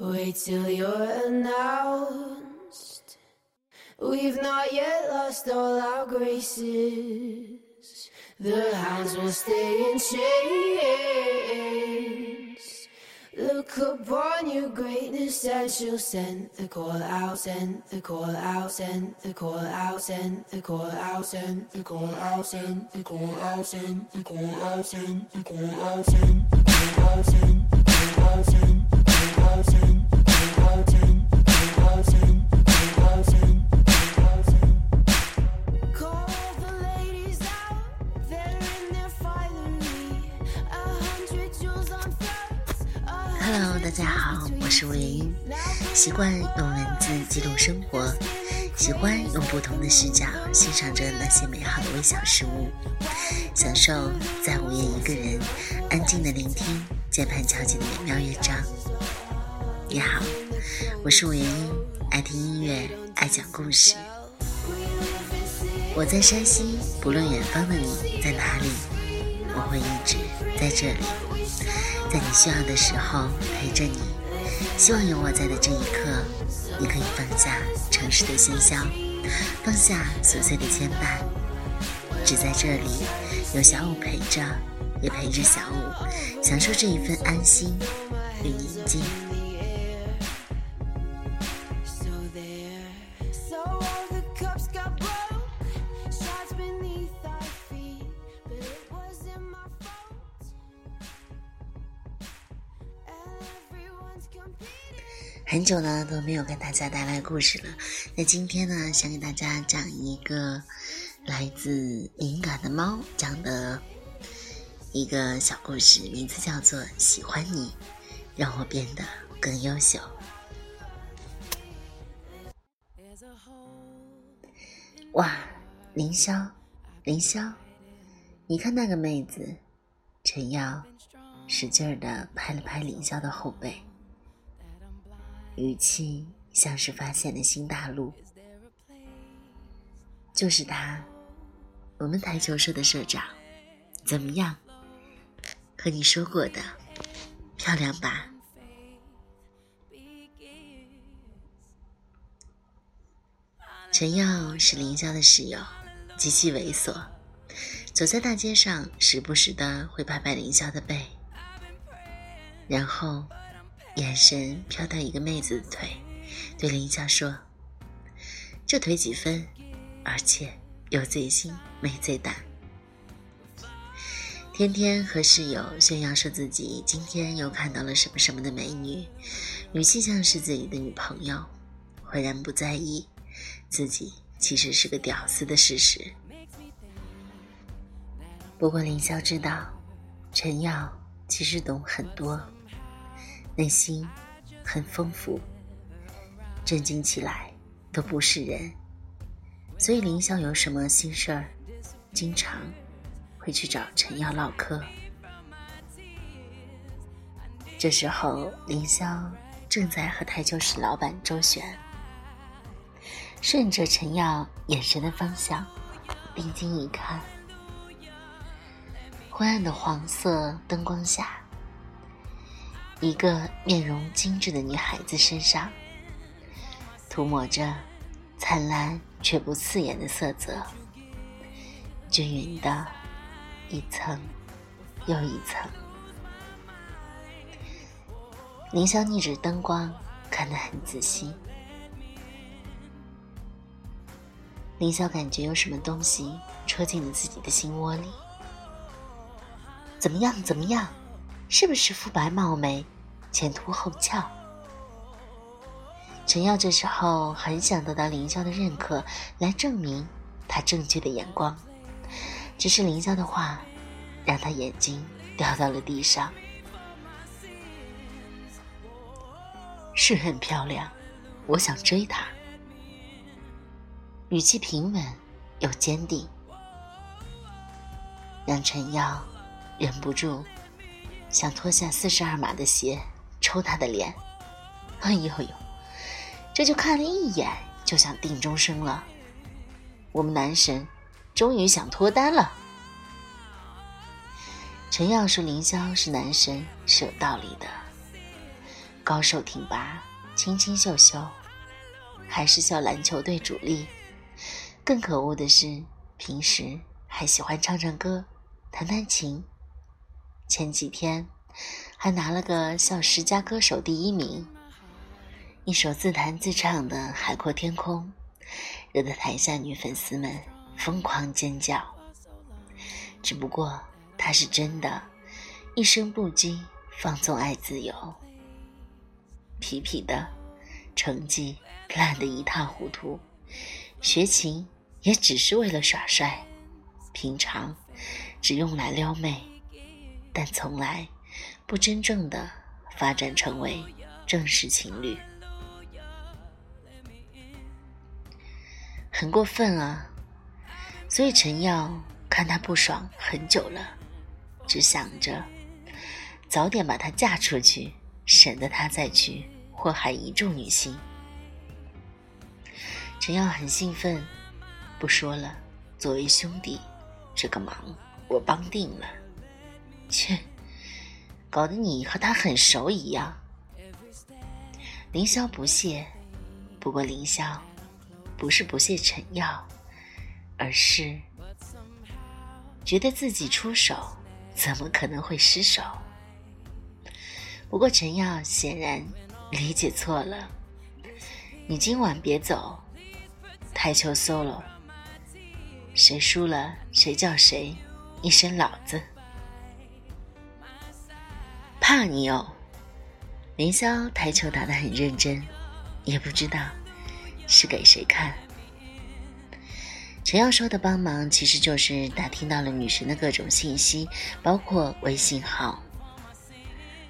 Wait till you're announced. We've not yet lost all our graces. The hounds will stay in chains. Look upon your greatness and she'll send the call out, send the call out, send the call out, send the call out, send the call out, send the call out, send the call out, send the call out, send the call out, send the call out, send the call out, Hello，大家好，我是吴元英，习惯用文字记录生活，喜欢用不同的视角欣赏着那些美好的微小事物，享受在午夜一个人安静的聆听键盘敲击的美妙乐章。你好，我是吴元英，爱听音乐，爱讲故事。我在山西，不论远方的你在哪里，我会一直在这里。在你需要的时候陪着你。希望有我在的这一刻，你可以放下城市的喧嚣，放下琐碎的牵绊，只在这里有小五陪着，也陪着小五，享受这一份安心与宁静。久呢都没有跟大家带来故事了，那今天呢，想给大家讲一个来自敏感的猫讲的一个小故事，名字叫做《喜欢你，让我变得更优秀》。哇，凌霄，凌霄，你看那个妹子，陈耀使劲儿的拍了拍凌霄的后背。语气像是发现了新大陆。就是他，我们台球社的社长，怎么样？和你说过的，漂亮吧？陈耀是凌霄的室友，极其猥琐，走在大街上，时不时的会拍拍凌霄的背，然后眼神飘到一个妹子的腿，对林霄说：“这腿几分？而且有贼心没贼胆。”天天和室友炫耀说自己今天又看到了什么什么的美女，语气像是自己的女朋友，浑然不在意自己其实是个屌丝的事实。不过林霄知道，陈耀其实懂很多。内心很丰富，震惊起来都不是人，所以凌霄有什么心事儿，经常会去找陈耀唠嗑。这时候，凌霄正在和台球室老板周旋，顺着陈耀眼神的方向，定睛一看，昏暗的黄色灯光下。一个面容精致的女孩子身上，涂抹着灿烂却不刺眼的色泽，均匀的一层又一层。凌霄逆着灯光看得很仔细，凌霄感觉有什么东西戳进了自己的心窝里。怎么样？怎么样？是不是肤白貌美，前凸后翘？陈耀这时候很想得到凌霄的认可，来证明他正确的眼光。只是凌霄的话，让他眼睛掉到了地上。是很漂亮，我想追她。语气平稳又坚定，让陈耀忍不住。想脱下四十二码的鞋抽他的脸，哎呦呦，这就看了一眼就想定终生了。我们男神终于想脱单了。陈耀说凌霄是男神是有道理的，高瘦挺拔，清清秀秀，还是校篮球队主力。更可恶的是，平时还喜欢唱唱歌、弹弹琴。前几天还拿了个校十佳歌手第一名，一首自弹自唱的《海阔天空》，惹得台下女粉丝们疯狂尖叫。只不过他是真的，一生不羁，放纵爱自由。痞痞的，成绩烂得一塌糊涂，学琴也只是为了耍帅，平常只用来撩妹，但从来不真正的发展成为正式情侣，很过分啊！所以陈耀看他不爽很久了，只想着早点把她嫁出去。省得他再去祸害一众女性。陈耀很兴奋，不说了。作为兄弟，这个忙我帮定了。切，搞得你和他很熟一样。凌霄不屑，不过凌霄不是不屑陈耀，而是觉得自己出手怎么可能会失手。不过陈耀显然理解错了，你今晚别走，台球 solo，谁输了谁叫谁一声老子，怕你哦。凌霄台球打得很认真，也不知道是给谁看。陈耀说的帮忙其实就是打听到了女神的各种信息，包括微信号。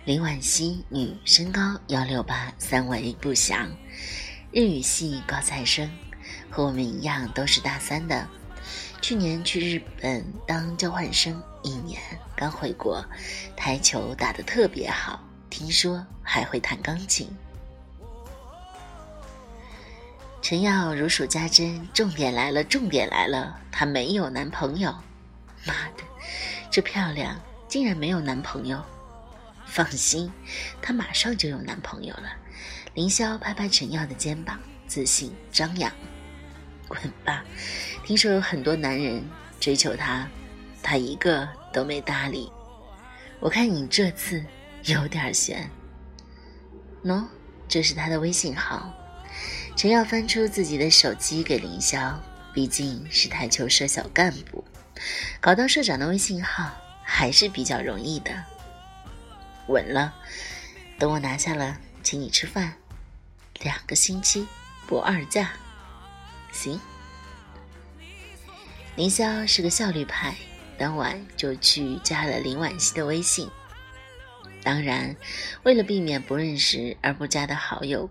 林婉熙，女，身高幺六八，三围不详，日语系高材生，和我们一样都是大三的。去年去日本当交换生一年，刚回国，台球打得特别好，听说还会弹钢琴。陈耀如数家珍，重点来了，重点来了，她没有男朋友。妈的，这漂亮竟然没有男朋友！放心，她马上就有男朋友了。凌霄拍拍陈耀的肩膀，自信张扬：“滚吧！听说有很多男人追求她，他一个都没搭理。我看你这次有点悬。”喏，这是他的微信号。陈耀翻出自己的手机给凌霄，毕竟是台球社小干部，搞到社长的微信号还是比较容易的。稳了，等我拿下了，请你吃饭，两个星期不二价，行。凌霄是个效率派，当晚就去加了林婉熙的微信。当然，为了避免不认识而不加的好友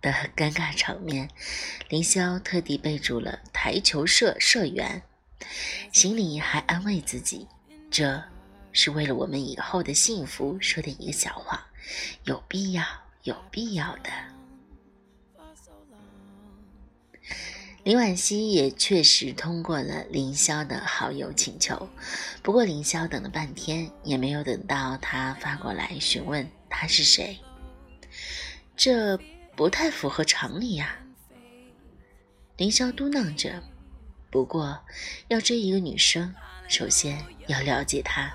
的尴尬场面，凌霄特地备注了台球社社员，心里还安慰自己，这。是为了我们以后的幸福说的一个小话，有必要，有必要的。林婉熙也确实通过了凌霄的好友请求，不过凌霄等了半天也没有等到他发过来询问他是谁，这不太符合常理呀。凌霄嘟囔着：“不过要追一个女生，首先要了解她。”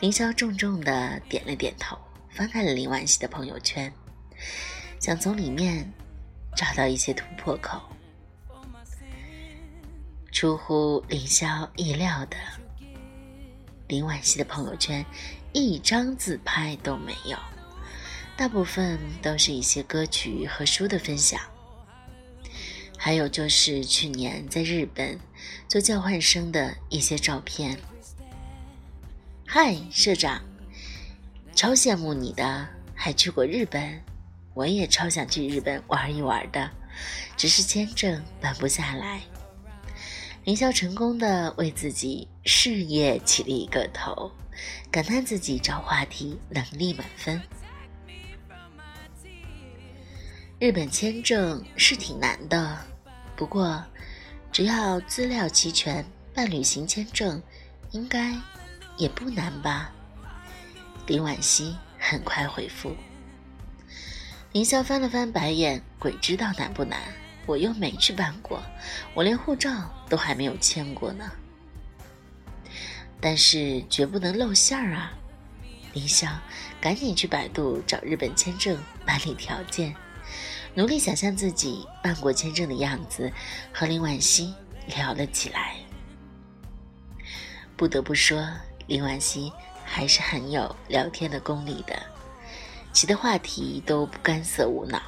凌霄重重的点了点头，翻开了林婉熙的朋友圈，想从里面找到一些突破口。出乎凌霄意料的，林婉熙的朋友圈一张自拍都没有，大部分都是一些歌曲和书的分享，还有就是去年在日本做交换生的一些照片。嗨，社长，超羡慕你的，还去过日本，我也超想去日本玩一玩的，只是签证办不下来。凌霄成功的为自己事业起了一个头，感叹自己找话题能力满分。日本签证是挺难的，不过只要资料齐全，办旅行签证应该。也不难吧？林婉熙很快回复：“凌霄翻了翻白眼，鬼知道难不难？我又没去办过，我连护照都还没有签过呢。但是绝不能露馅儿啊！林萧赶紧去百度找日本签证办理条件，努力想象自己办过签证的样子，和林婉熙聊了起来。不得不说，林婉熙还是很有聊天的功力的，其的话题都不干涩无脑，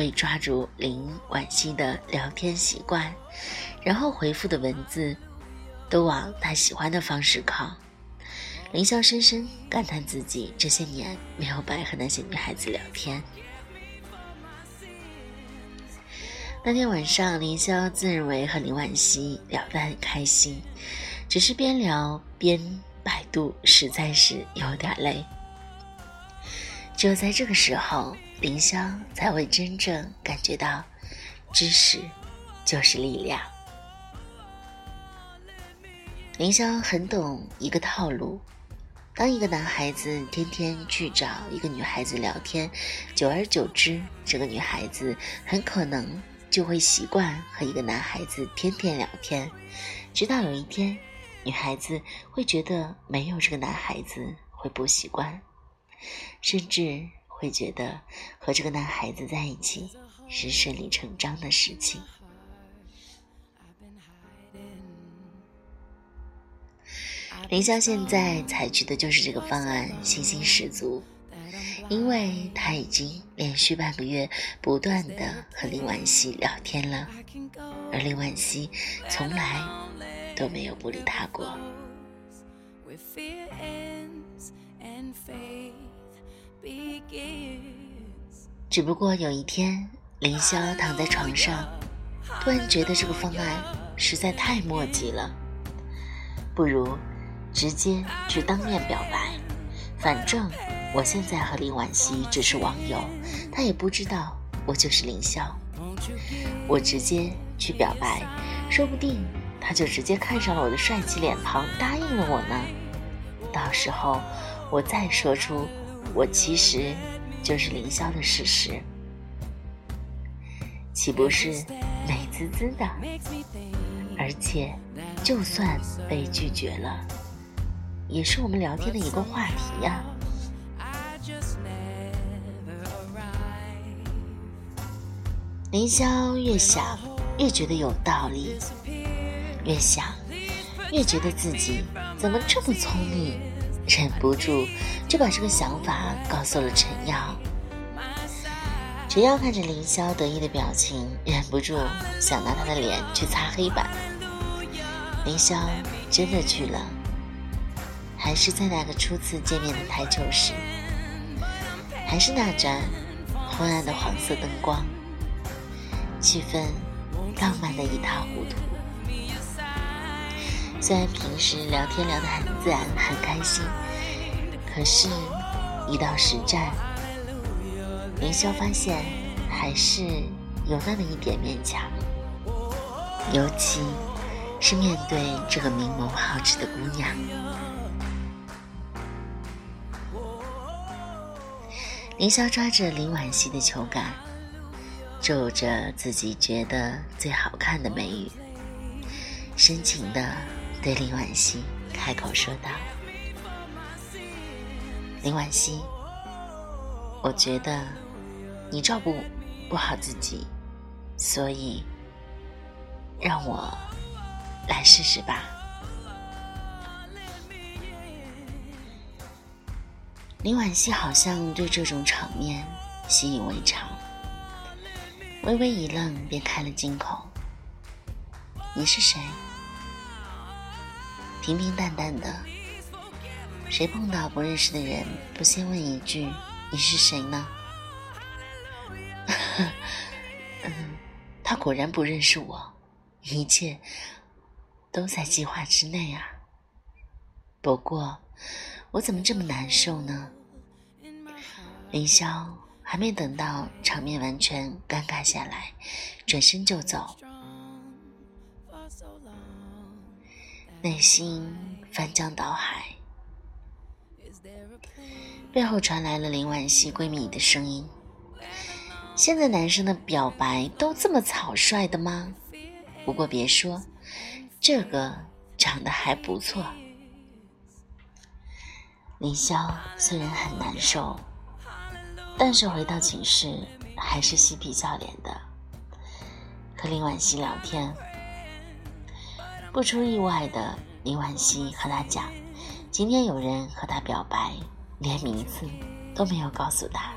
会抓住林婉熙的聊天习惯，然后回复的文字。都往他喜欢的方式靠。凌霄深深感叹自己这些年没有白和那些女孩子聊天。那天晚上，凌霄自认为和林婉熙聊得很开心，只是边聊边百度，实在是有点累。只有在这个时候，凌霄才会真正感觉到，知识就是力量。凌霄很懂一个套路：当一个男孩子天天去找一个女孩子聊天，久而久之，这个女孩子很可能就会习惯和一个男孩子天天聊天，直到有一天，女孩子会觉得没有这个男孩子会不习惯，甚至会觉得和这个男孩子在一起是顺理成章的事情。凌霄现在采取的就是这个方案，信心十足，因为他已经连续半个月不断的和林婉熙聊天了，而林婉熙从来都没有不理他过。只不过有一天，凌霄躺在床上，突然觉得这个方案实在太墨迹了，不如。直接去当面表白，反正我现在和林婉熙只是网友，他也不知道我就是凌霄。我直接去表白，说不定他就直接看上了我的帅气脸庞，答应了我呢。到时候我再说出我其实就是凌霄的事实，岂不是美滋滋的？而且，就算被拒绝了。也是我们聊天的一个话题呀。凌霄越想越觉得有道理，越想越觉得自己怎么这么聪明，忍不住就把这个想法告诉了陈耀。陈耀看着凌霄得意的表情，忍不住想拿他的脸去擦黑板。凌霄真的去了。还是在那个初次见面的台球室，还是那盏昏暗的黄色灯光，气氛浪漫的一塌糊涂。虽然平时聊天聊得很自然、很开心，可是，一到实战，凌霄发现还是有那么一点勉强，尤其是面对这个明眸皓齿的姑娘。凌霄抓着林婉兮的球杆，皱着自己觉得最好看的眉宇，深情的对林婉熙开口说道：“林婉熙，我觉得你照顾不好自己，所以让我来试试吧。”林婉熙好像对这种场面习以为常，微微一愣，便开了金口：“你是谁？”平平淡淡的，谁碰到不认识的人，不先问一句“你是谁”呢？嗯，他果然不认识我，一切都在计划之内啊。不过。我怎么这么难受呢？凌霄还没等到场面完全尴尬下来，转身就走，内心翻江倒海。背后传来了林婉熙闺蜜的声音：“现在男生的表白都这么草率的吗？不过别说，这个长得还不错。林霄虽然很难受，但是回到寝室还是嬉皮笑脸的和林婉熙聊天。不出意外的，林婉熙和他讲，今天有人和他表白，连名字都没有告诉他。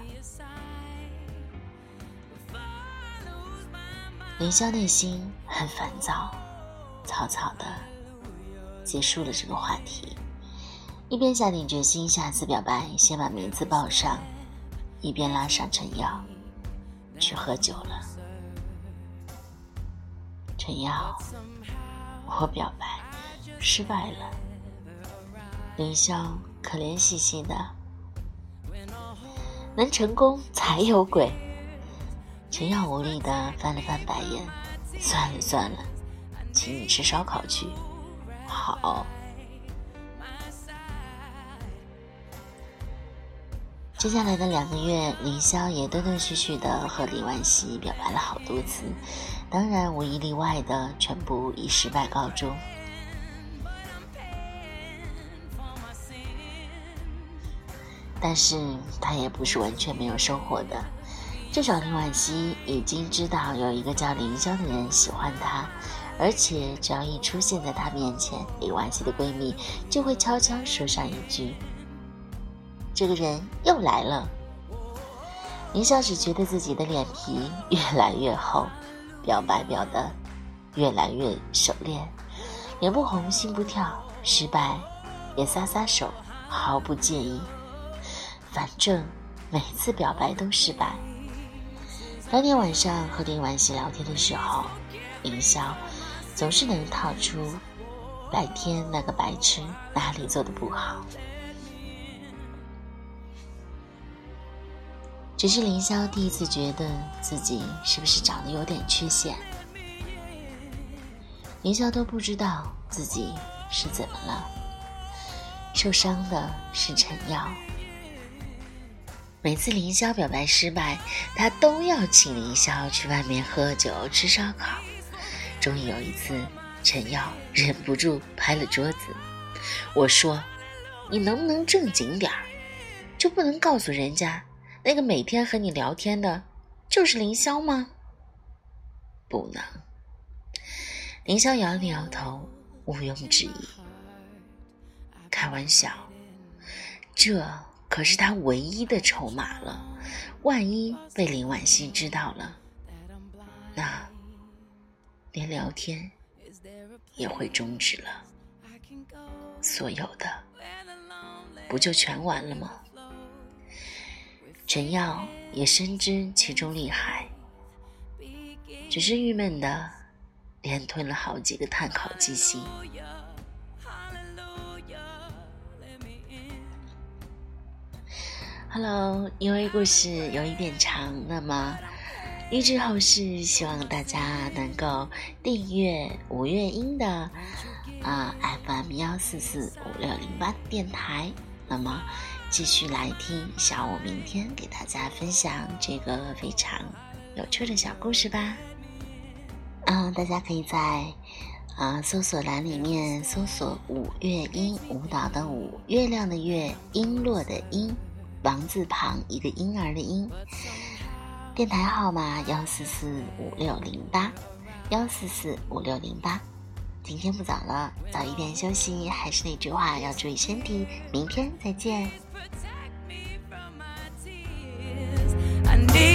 林霄内心很烦躁，草草的结束了这个话题，一边下定决心下次表白先把名字报上，一边拉上陈耀去喝酒了。陈耀，我表白失败了。林霄可怜兮兮的，能成功才有鬼。陈耀无力的翻了翻白眼，算了算了，请你吃烧烤去。好。接下来的两个月，凌霄也断断续续的和李婉熙表白了好多次，当然无一例外的全部以失败告终。但是他也不是完全没有收获的。至少林婉熙已经知道有一个叫凌霄的人喜欢她，而且只要一出现在她面前，林婉熙的闺蜜就会悄悄说上一句：“这个人又来了。”林萧只觉得自己的脸皮越来越厚，表白表的越来越熟练，脸不红心不跳，失败也撒撒手，毫不介意。反正每次表白都失败。当天晚上和林婉熙聊天的时候，林霄总是能套出白天那个白痴哪里做的不好。只是林霄第一次觉得自己是不是长得有点缺陷。林霄都不知道自己是怎么了，受伤的是陈耀。每次凌霄表白失败，他都要请凌霄去外面喝酒吃烧烤。终于有一次，陈耀忍不住拍了桌子：“我说，你能不能正经点儿？就不能告诉人家，那个每天和你聊天的，就是凌霄吗？”不能。凌霄摇了摇头，毋庸置疑。开玩笑，这。可是他唯一的筹码了，万一被林婉熙知道了，那连聊天也会终止了，所有的不就全完了吗？陈耀也深知其中厉害，只是郁闷的连吞了好几个碳烤鸡心。Hello，因为故事有一点长，那么预知后事，希望大家能够订阅五月音的啊 FM 幺四四五六零八电台，那么继续来听小五明天给大家分享这个非常有趣的小故事吧。嗯，大家可以在啊搜索栏里面搜索五月音舞蹈的舞，月亮的月，璎珞的璎。王字旁一个婴儿的婴，电台号码幺四四五六零八，幺四四五六零八。今天不早了，早一点休息。还是那句话，要注意身体。明天再见。I need